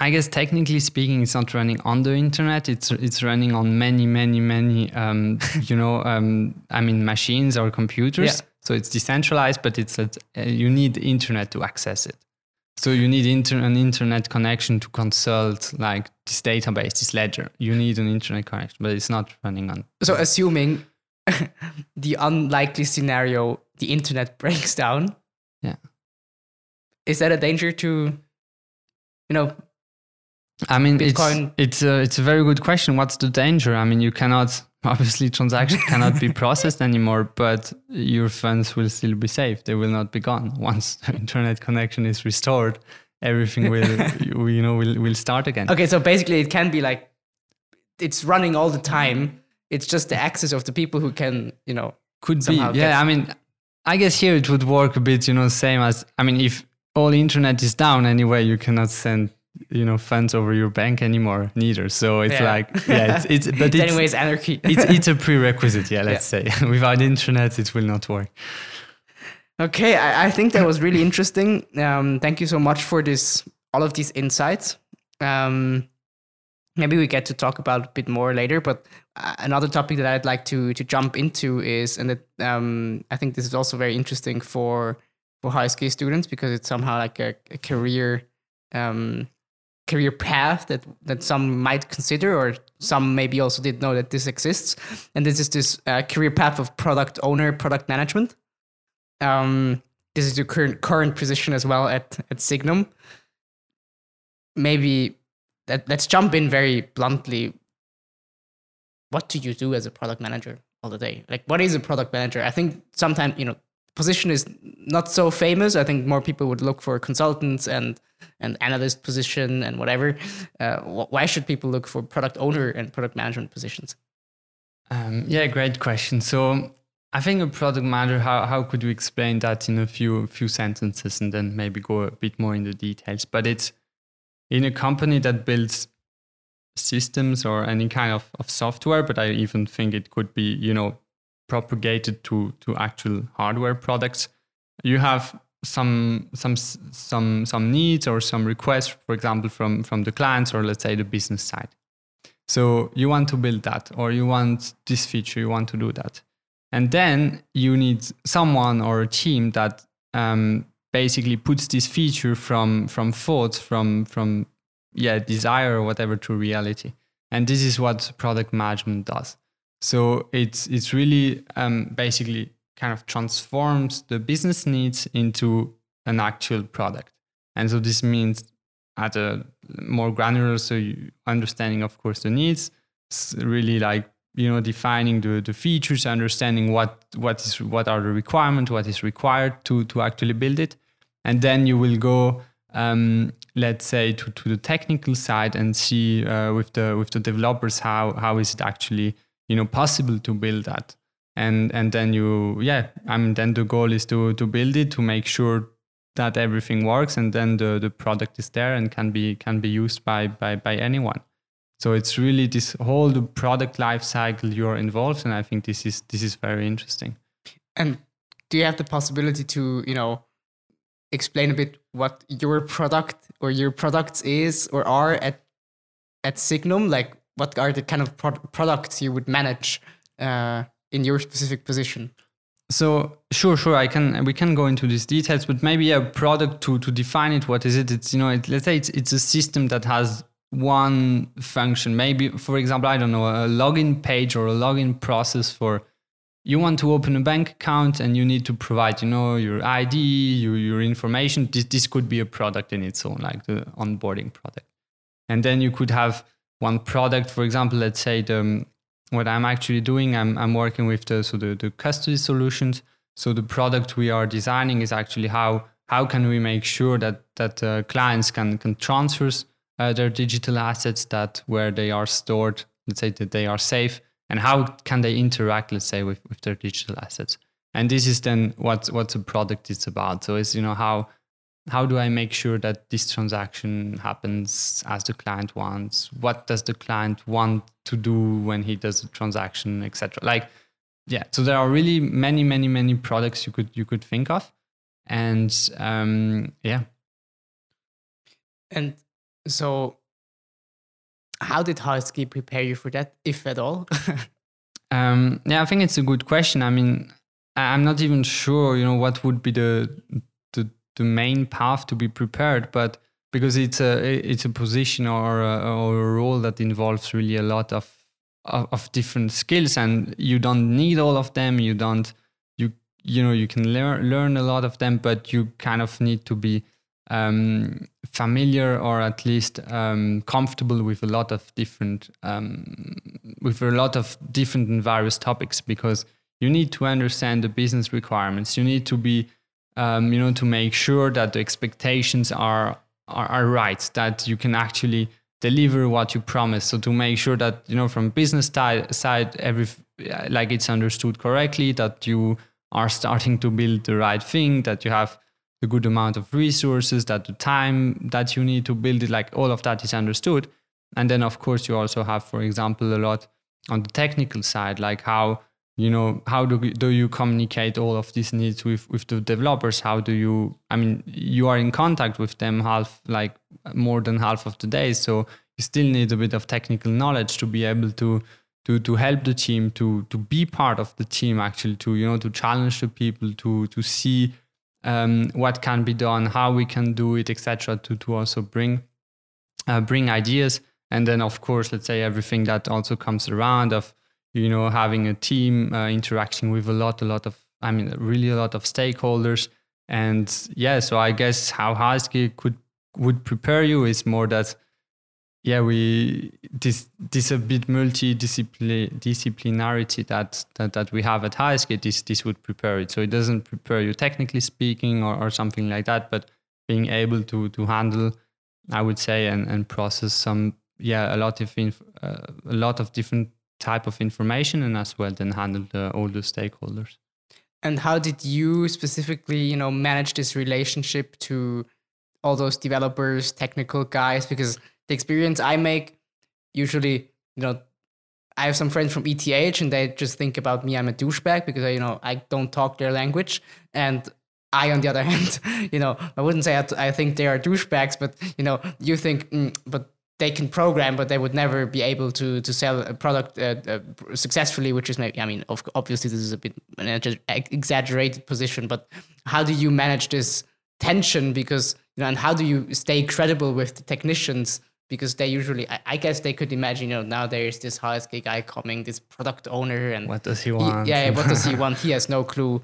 I guess technically speaking, it's not running on the internet. It's it's running on many, many, many, um, you know, um, I mean, machines or computers. Yeah. So it's decentralized, but it's a, uh, you need internet to access it. So you need inter- an internet connection to consult like this database, this ledger. You need an internet connection, but it's not running on. So assuming the unlikely scenario, the internet breaks down. Yeah. Is that a danger to, you know, I mean, Bitcoin. it's it's a, it's a very good question. What's the danger? I mean, you cannot obviously transaction cannot be processed anymore, but your funds will still be safe. They will not be gone once the internet connection is restored. Everything will you know will will start again. Okay, so basically, it can be like it's running all the time. It's just the access of the people who can you know could be yeah. I mean, I guess here it would work a bit you know same as I mean if all internet is down anyway, you cannot send you know funds over your bank anymore neither. So it's yeah. like yeah it's, it's but it's, anyways anarchy. it's, it's a prerequisite yeah let's yeah. say. Without internet it will not work. Okay I, I think that was really interesting. Um, thank you so much for this all of these insights. Um, maybe we get to talk about a bit more later but uh, another topic that i'd like to to jump into is and that um, i think this is also very interesting for for high school students because it's somehow like a, a career um, career path that that some might consider or some maybe also didn't know that this exists and this is this uh, career path of product owner product management um, this is your current current position as well at at Sygnum maybe that, let's jump in very bluntly what do you do as a product manager all the day? Like, what is a product manager? I think sometimes you know position is not so famous. I think more people would look for consultants and and analyst position and whatever. Uh, why should people look for product owner and product management positions? Um, yeah, great question. So I think a product manager. How how could we explain that in a few few sentences and then maybe go a bit more into details? But it's in a company that builds systems or any kind of, of software, but I even think it could be, you know, propagated to to actual hardware products. You have some some some some needs or some requests, for example, from from the clients or let's say the business side. So you want to build that, or you want this feature, you want to do that, and then you need someone or a team that um, basically puts this feature from from thoughts from from yeah desire or whatever to reality and this is what product management does so it's it's really um, basically kind of transforms the business needs into an actual product. And so this means at a more granular so understanding of course the needs really like you know defining the, the features understanding what what is what are the requirements what is required to to actually build it. And then you will go um, let's say to, to the technical side and see uh, with the with the developers how how is it actually you know possible to build that. And and then you yeah i mean then the goal is to to build it to make sure that everything works and then the the product is there and can be can be used by by by anyone. So it's really this whole the product life cycle you're involved and i think this is this is very interesting. And do you have the possibility to you know explain a bit what your product or your products is or are at at Sygnum? Like, what are the kind of pro products you would manage uh, in your specific position? So sure, sure, I can. We can go into these details, but maybe a product to to define it. What is it? It's you know, it, let's say it's it's a system that has one function. Maybe, for example, I don't know, a login page or a login process for you want to open a bank account and you need to provide, you know, your ID, your, your information. This, this could be a product in its own, like the onboarding product. And then you could have one product, for example, let's say the, what I'm actually doing, I'm, I'm working with the, so the, the custody solutions. So the product we are designing is actually how, how can we make sure that, that uh, clients can, can transfer uh, their digital assets that where they are stored, let's say that they are safe and how can they interact let's say with, with their digital assets and this is then what what the product is about so it's you know how how do i make sure that this transaction happens as the client wants what does the client want to do when he does the transaction etc like yeah so there are really many many many products you could you could think of and um yeah and so how did Husky prepare you for that, if at all? um, yeah, I think it's a good question. I mean, I'm not even sure, you know, what would be the the, main path to be prepared, but because it's a it's a position or a, or a role that involves really a lot of, of, of different skills, and you don't need all of them. You don't you you know you can learn learn a lot of them, but you kind of need to be um, familiar or at least um, comfortable with a lot of different um, with a lot of different and various topics because you need to understand the business requirements. You need to be um, you know to make sure that the expectations are, are are right that you can actually deliver what you promise. So to make sure that you know from business side side every like it's understood correctly that you are starting to build the right thing that you have the good amount of resources, that the time that you need to build it, like all of that is understood. And then, of course, you also have, for example, a lot on the technical side, like how you know how do do you communicate all of these needs with with the developers? How do you? I mean, you are in contact with them half, like more than half of the day, so you still need a bit of technical knowledge to be able to to to help the team to to be part of the team actually to you know to challenge the people to to see um, what can be done, how we can do it, etc. To to also bring uh, bring ideas, and then of course, let's say everything that also comes around of you know having a team uh, interacting with a lot, a lot of I mean, really a lot of stakeholders, and yeah. So I guess how Husky could would prepare you is more that yeah, we this this a bit multidisciplinarity that, that that we have at HSG. This this would prepare it. So it doesn't prepare you technically speaking or, or something like that, but being able to to handle, I would say, and and process some yeah a lot of inf- uh, a lot of different type of information and as well then handle the, all the stakeholders. And how did you specifically, you know, manage this relationship to all those developers, technical guys? Because the experience I make, usually, you know, I have some friends from ETH and they just think about me, I'm a douchebag because, you know, I don't talk their language. And I, on the other hand, you know, I wouldn't say I, think they are douchebags, but, you know, you think, mm, but they can program, but they would never be able to to sell a product uh, uh, successfully. Which is maybe, I mean, obviously this is a bit an exaggerated position, but how do you manage this tension? Because you know, and how do you stay credible with the technicians? Because they usually, I, I guess, they could imagine, you know, now there's this HSG guy coming, this product owner, and what does he want? He, yeah, what does he want? He has no clue.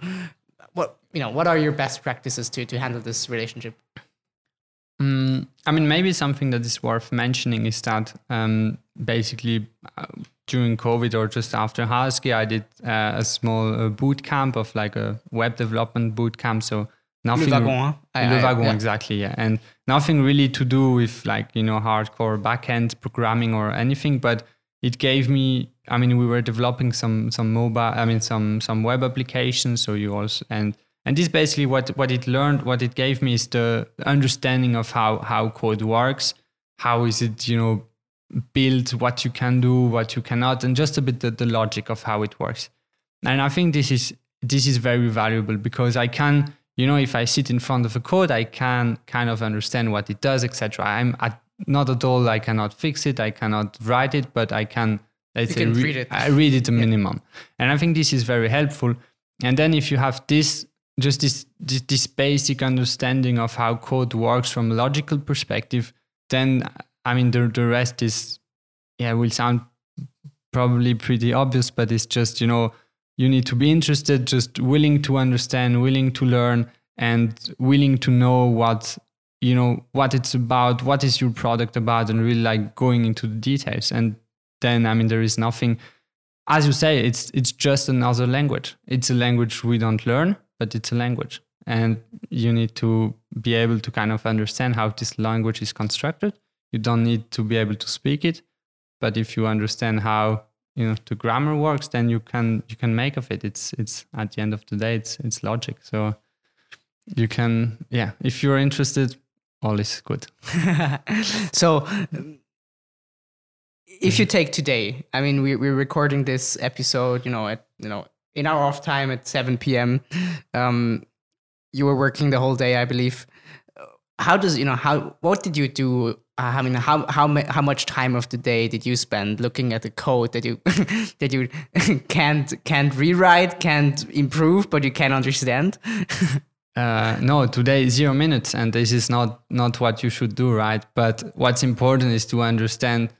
What you know? What are your best practices to to handle this relationship? Mm, I mean, maybe something that is worth mentioning is that um, basically uh, during COVID or just after HSG, I did uh, a small uh, boot camp of like a web development boot camp. So nothing. Le wagon, huh? Le wagon, yeah. exactly. Yeah, and nothing really to do with like you know hardcore backend programming or anything, but it gave me. I mean, we were developing some some mobile. I mean, some some web applications. So you also and and this basically what what it learned what it gave me is the understanding of how how code works how is it you know built what you can do what you cannot and just a bit the, the logic of how it works. And i think this is this is very valuable because i can you know if i sit in front of a code i can kind of understand what it does etc i'm at, not at all i cannot fix it i cannot write it but i can let's you say read it. i read it a minimum. And i think this is very helpful. And then if you have this just this, this, this basic understanding of how code works from a logical perspective, then I mean the the rest is yeah will sound probably pretty obvious, but it's just you know you need to be interested, just willing to understand, willing to learn, and willing to know what you know what it's about, what is your product about, and really like going into the details. And then I mean there is nothing, as you say, it's it's just another language. It's a language we don't learn but it's a language. And you need to be able to kind of understand how this language is constructed. You don't need to be able to speak it, but if you understand how you know the grammar works, then you can you can make of it. It's it's at the end of the day, it's it's logic. So you can yeah, if you're interested, all is good. so if you mm-hmm. take today, I mean, we, we're recording this episode, you know, at you know in our off time at 7 p.m. Um, you were working the whole day, I believe. How does you know how? What did you do? Uh, I mean, how how how much time of the day did you spend looking at the code that you that you can't can't rewrite, can't improve, but you can understand? uh, no, today zero minutes, and this is not not what you should do, right? But what's important is to understand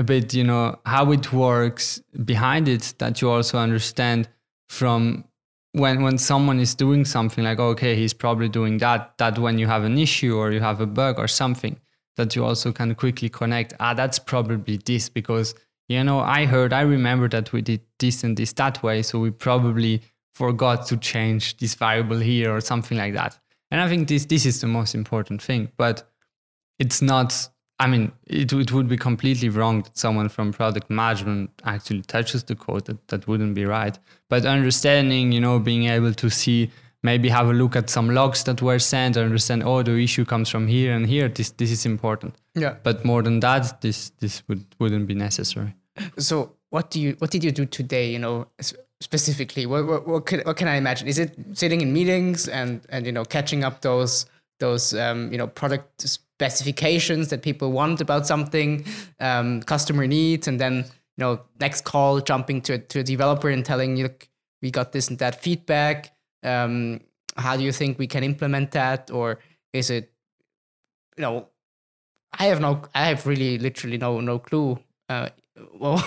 a bit, you know, how it works behind it, that you also understand from when when someone is doing something like okay he's probably doing that that when you have an issue or you have a bug or something that you also can quickly connect ah that's probably this because you know i heard i remember that we did this and this that way so we probably forgot to change this variable here or something like that. And i think this this is the most important thing but it's not I mean, it, it would be completely wrong that someone from product management actually touches the code. That, that wouldn't be right. But understanding, you know, being able to see, maybe have a look at some logs that were sent, understand, oh, the issue comes from here and here. This this is important. Yeah. But more than that, this this would wouldn't be necessary. So what do you what did you do today? You know, specifically, what what what can, what can I imagine? Is it sitting in meetings and and you know catching up those those um, you know product specifications that people want about something, um, customer needs, and then you know next call jumping to a, to a developer and telling you, look, we got this and that feedback. Um, how do you think we can implement that, or is it, you know, I have no, I have really literally no no clue. Uh, well,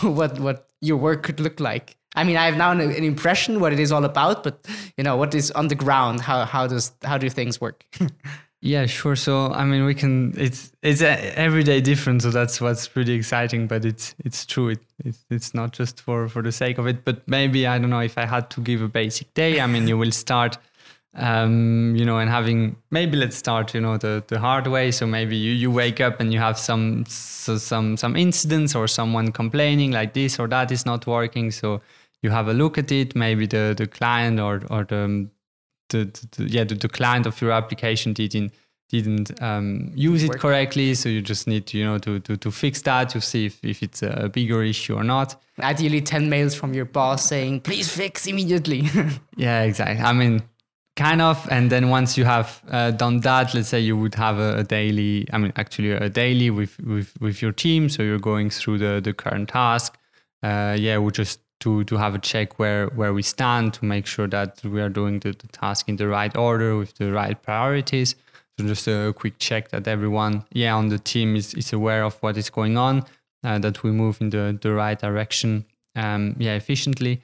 what what your work could look like. I mean, I have now an, an, impression what it is all about, but you know, what is on the ground? How how does how do things work? Yeah, sure. So I mean, we can. It's it's a everyday different, so that's what's pretty exciting. But it's it's true. It it's, it's not just for for the sake of it. But maybe I don't know if I had to give a basic day. I mean, you will start, um, you know, and having maybe let's start, you know, the the hard way. So maybe you you wake up and you have some so some some incidents or someone complaining like this or that is not working. So you have a look at it. Maybe the the client or or the the, the, yeah the, the, client of your application didn't didn't um, use it correctly. So you just need to you know to, to, to fix that to see if, if it's a bigger issue or not. Ideally 10 mails from your boss saying please fix immediately. Yeah exactly. I mean kind of. And then once you have uh, done that let's say you would have a, a, daily i mean actually a daily with, with with your team. So you're going through the the current task. Uh, yeah we just to to have a check where where we stand to make sure that we are doing the, the task in the right order with the right priorities. So just a quick check that everyone, yeah, on the team is, is aware of what is going on, uh, that we move in the, the right direction, um, yeah, efficiently.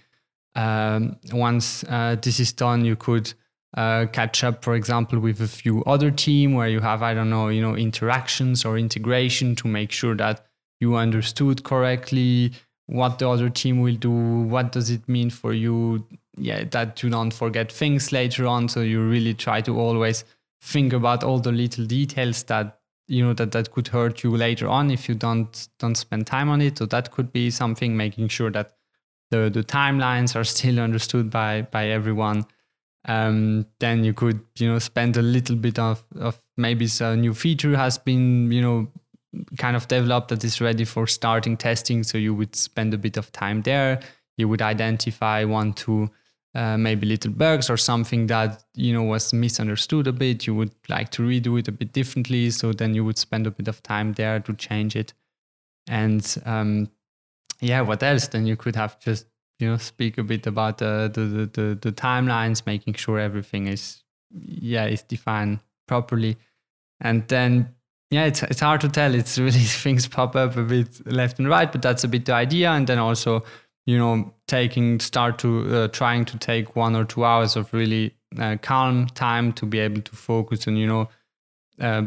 Um, once uh, this is done, you could uh, catch up, for example, with a few other team where you have, I don't know, you know, interactions or integration to make sure that you understood correctly, what the other team will do, what does it mean for you, yeah, that you don't forget things later on. So you really try to always think about all the little details that you know that that could hurt you later on if you don't don't spend time on it. So that could be something making sure that the the timelines are still understood by by everyone. Um, then you could you know spend a little bit of of maybe a new feature has been you know kind of developed that is ready for starting testing. So you would spend a bit of time there. You would identify one, two, uh, maybe little bugs or something that you know was misunderstood a bit. You would like to redo it a bit differently. So then you would spend a bit of time there to change it. And um, yeah, what else? Then you could have just you know speak a bit about the the, the, the, the timelines, making sure everything is yeah is defined properly. And then yeah, it's it's hard to tell. It's really things pop up a bit left and right, but that's a bit the idea. And then also, you know, taking start to uh, trying to take one or two hours of really uh, calm time to be able to focus and you know, uh,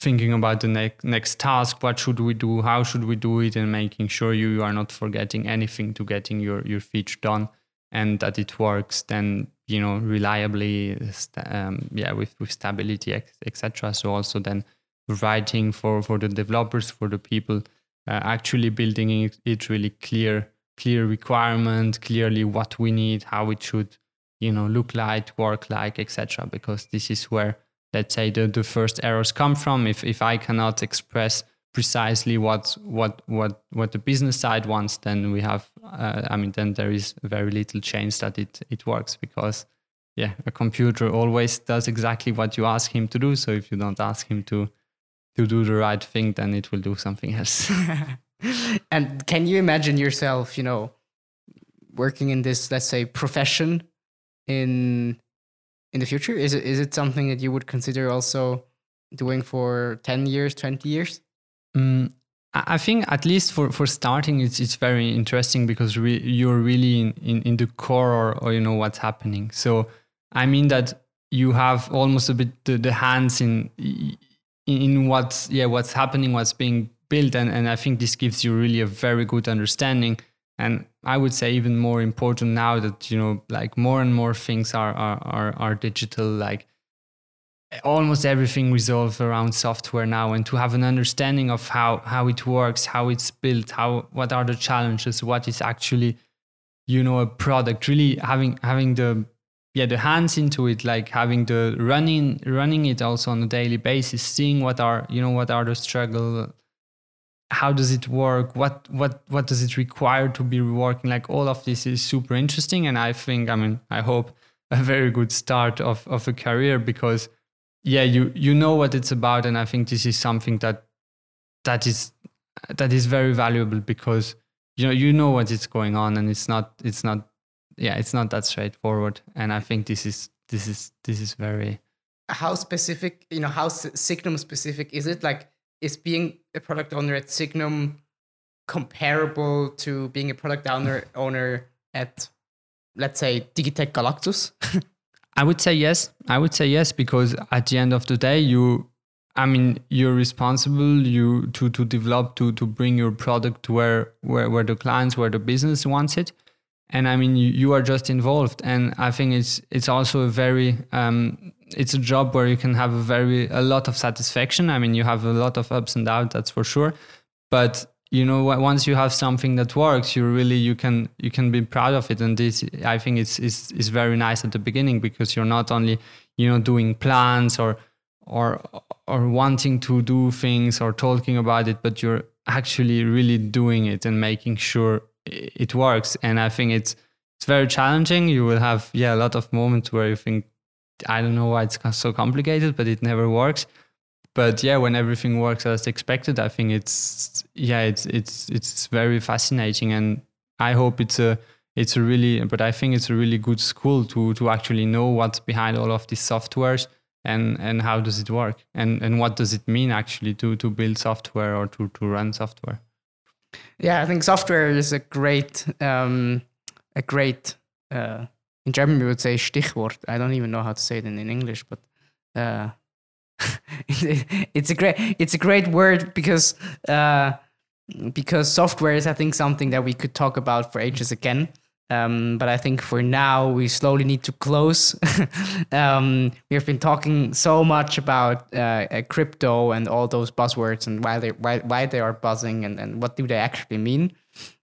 thinking about the next next task. What should we do? How should we do it? And making sure you, you are not forgetting anything to getting your your feature done and that it works. Then you know reliably, um, yeah, with with stability, etc. So also then writing for for the developers for the people uh, actually building it, really clear clear requirement clearly what we need how it should you know look like work like etc because this is where let's say the, the first errors come from. If if i cannot express precisely what what what what the business side wants then we have uh, i mean then there is very little chance that it it works because yeah a computer always does exactly what you ask him to do. So if you don't ask him to to do the right thing, then it will do something else. and can you imagine yourself, you know, working in this, let's say, profession in in the future? Is it is it something that you would consider also doing for ten years, twenty years? Mm, I think at least for, for starting, it's it's very interesting because re- you're really in, in, in the core or, or you know what's happening. So I mean that you have almost a bit the, the hands in in what's yeah what's happening, what's being built, and and I think this gives you really a very good understanding. And I would say even more important now that you know like more and more things are are are, are digital, like almost everything resolves around software now and to have an understanding of how how it works how it's built how what are the challenges what is actually you know a product really having having the yeah the hands into it like having the running running it also on a daily basis seeing what are you know what are the struggle how does it work what what what does it require to be working like all of this is super interesting. And i think i mean i hope a very good start of of a career because yeah you you know what it's about. And i think this is something that that is that is very valuable because you know you know what is going on and it's not it's not yeah, it's not that straightforward. And I think this is this is this is very how specific you know how Sygnum specific is it? Like, is being a product owner at Sygnum comparable to being a product owner owner at let's say Digitec Galaxus? I would say yes. I would say yes because at the end of the day, you, I mean, you're responsible you to to develop to to bring your product where where where the clients where the business wants it, and I mean you, you are just involved. And I think it's it's also a very um, it's a job where you can have a very a lot of satisfaction. I mean, you have a lot of ups and downs, that's for sure, but you know once you have something that works you really you can you can be proud of it and this i think it's is is very nice at the beginning because you're not only you know doing plans or or or wanting to do things or talking about it but you're actually really doing it and making sure it works. And i think it's it's very challenging. You will have yeah a lot of moments where you think i don't know why it's so complicated but it never works. But yeah, when everything works as expected, I think it's yeah, it's it's it's very fascinating, and I hope it's a it's a really, but I think it's a really good school to to actually know what's behind all of these softwares and and how does it work? And and what does it mean actually to to build software or to to run software. Yeah, I think software is a great um, a great uh, in German we would say Stichwort. I don't even know how to say it in, in English, but uh, it's a great it's a great word because uh, because software is I think something that we could talk about for ages again. Um, but I think for now we slowly need to close. um, we have been talking so much about uh, crypto and all those buzzwords and why they why, why they are buzzing and, and what do they actually mean.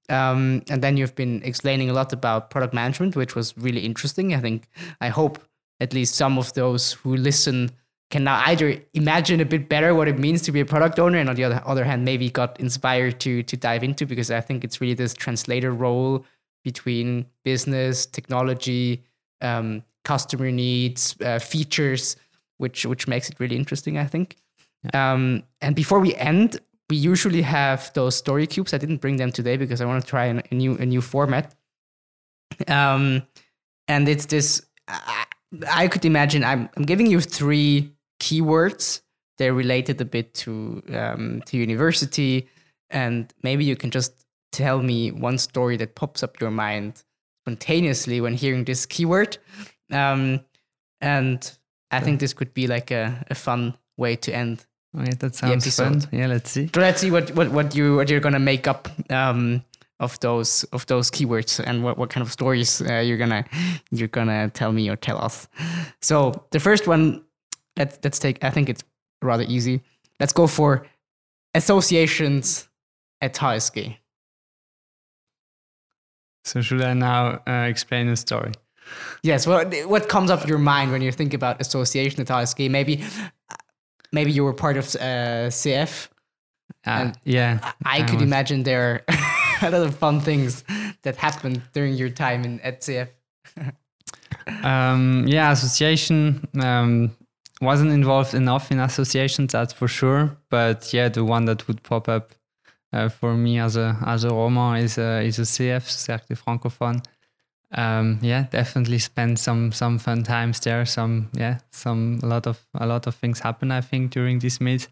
Um, and then you've been explaining a lot about product management, which was really interesting. I think I hope at least some of those who listen can now either imagine a bit better what it means to be a product owner and on the other, other hand maybe got inspired to to dive into because i think it's really this translator role between business technology um, customer needs uh, features which which makes it really interesting i think yeah. um, and before we end we usually have those story cubes i didn't bring them today because i want to try a new a new format um, and it's this I, I could imagine I'm, I'm giving you three keywords. They're related a bit to um, to university, and maybe you can just tell me one story that pops up your mind spontaneously when hearing this keyword. Um, and I think this could be like a, a fun way to end. Yeah, that sounds fun. Yeah, let's see. So let's see what, what, what you what you're gonna make up um, of those of those keywords and what, what kind of stories uh, you're gonna you're gonna tell me or tell us. So the first one let's let's take. I think it's rather easy. Let's go for associations at HSG. So should I now uh, explain the story? Yes. Well, what comes up your mind when you think about association at HSG? Maybe, maybe you were part of uh, CF. Uh, yeah. I, I could was. imagine there are a lot of fun things that happened during your time in at CF. um, yeah, association. Um, wasn't involved enough in associations, that's for sure. But yeah, the one that would pop up uh, for me as a as a Roma is a is a CF Cercle Francophone. Um, yeah, definitely spend some some fun times there. Some yeah, some a lot of a lot of things happen. I think during this meet.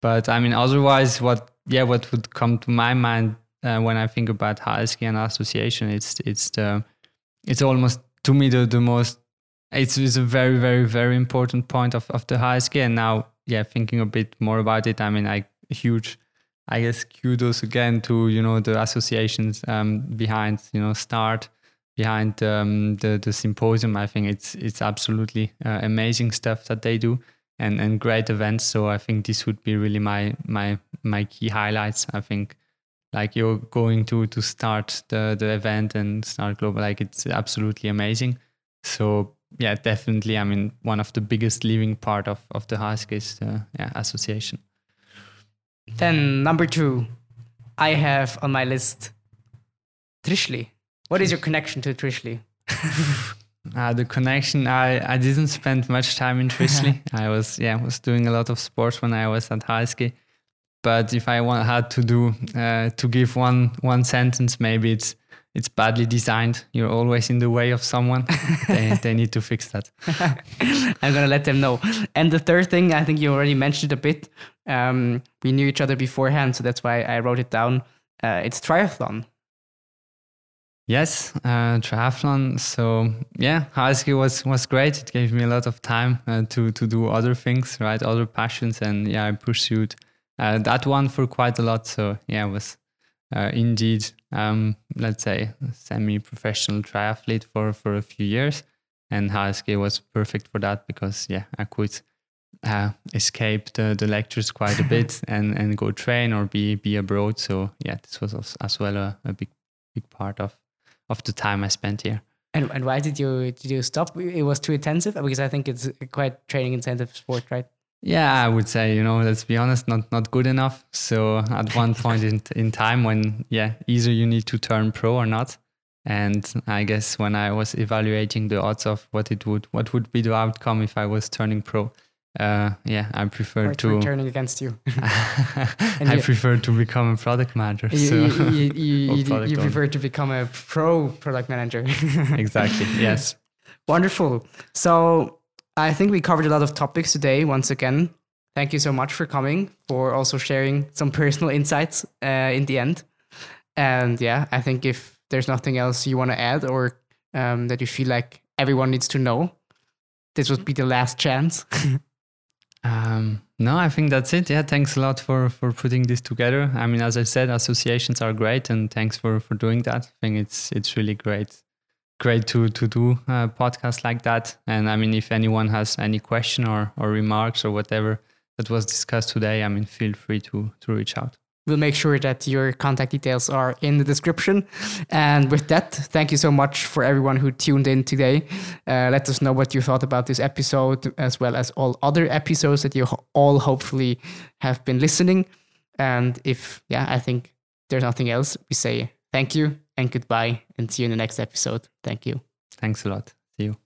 But I mean, otherwise, what yeah, what would come to my mind uh, when I think about HSG and association, it's it's the it's almost to me the the most it's, it's a very very very important point of, of the HSG and now yeah thinking a bit more about it i mean i huge i guess kudos again to you know the associations um, behind you know start behind um, the the symposium i think it's it's absolutely uh, amazing stuff that they do and and great events so i think this would be really my my my key highlights i think like you're going to to start the the event and start global like it's absolutely amazing so yeah, definitely. I mean, one of the biggest living part of, of the HSG is the yeah, association. Then number two, I have on my list Trischli. What is your connection to Trischli? uh, the connection, I, I didn't spend much time in Trischli. I was yeah was doing a lot of sports when I was at HSG. But if I want, had to do uh, to give one one sentence, maybe it's it's badly designed. You're always in the way of someone. they, they need to fix that. I'm gonna let them know. And the third thing, I think you already mentioned a bit. Um, we knew each other beforehand, so that's why I wrote it down. Uh, it's triathlon. Yes, uh, triathlon. So yeah, high ski was was great. It gave me a lot of time uh, to to do other things, right? Other passions, and yeah, I pursued uh, that one for quite a lot. So yeah, it was uh, indeed, um, let's say, semi-professional triathlete for for a few years, and high ski was perfect for that because yeah, I could uh, escape the, the lectures quite a bit and, and go train or be be abroad. So yeah, this was as, as well a, a big big part of of the time I spent here. And, and why did you did you stop? It was too intensive because I think it's quite training intensive sport, right? Yeah, I would say you know let's be honest, not not good enough. So at one point in in time when yeah either you need to turn pro or not, and I guess when I was evaluating the odds of what it would what would be the outcome if I was turning pro, uh, yeah, I prefer to turning against you. I you, prefer to become a product manager. You, so you, you, you, you prefer to become a pro product manager. exactly. Yes. Wonderful. So I think we covered a lot of topics today. Once again, thank you so much for coming, for also sharing some personal insights uh, in the end. And yeah, I think if there's nothing else you want to add or um, that you feel like everyone needs to know, this would be the last chance. Um, no, I think that's it. Yeah, thanks a lot for for putting this together. I mean, as I said, associations are great, and thanks for for doing that. I think it's it's really great, great to to do a podcast like that. And I mean, if anyone has any question or or remarks or whatever that was discussed today, I mean, feel free to to reach out. We'll make sure that your contact details are in the description. And with that, thank you so much for everyone who tuned in today. Uh, let us know what you thought about this episode, as well as all other episodes that you all hopefully have been listening. And if, yeah, I think there's nothing else, we say thank you and goodbye and see you in the next episode. Thank you. Thanks a lot. See you.